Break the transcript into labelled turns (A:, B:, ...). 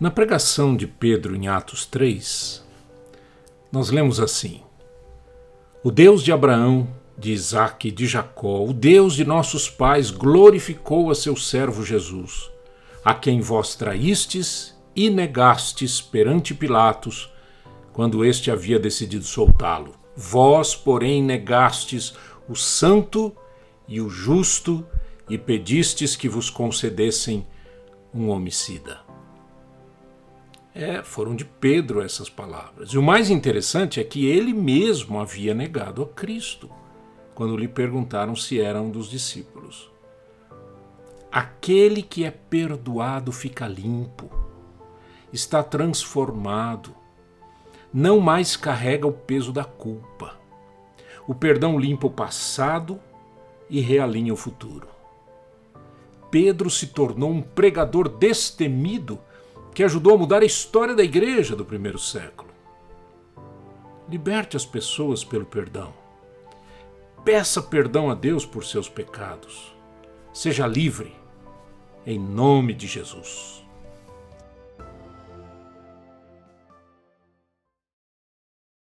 A: Na pregação de Pedro em Atos 3, nós lemos assim: O Deus de Abraão, de Isaque e de Jacó, o Deus de nossos pais, glorificou a seu servo Jesus, a quem vós traístes e negastes perante Pilatos, quando este havia decidido soltá-lo. Vós, porém, negastes o santo e o justo e pedistes que vos concedessem um homicida. É, foram de Pedro essas palavras. E o mais interessante é que ele mesmo havia negado a Cristo quando lhe perguntaram se era um dos discípulos. Aquele que é perdoado fica limpo, está transformado, não mais carrega o peso da culpa. O perdão limpa o passado e realinha o futuro. Pedro se tornou um pregador destemido que ajudou a mudar a história da igreja do primeiro século. Liberte as pessoas pelo perdão. Peça perdão a Deus por seus pecados. Seja livre, em nome de Jesus.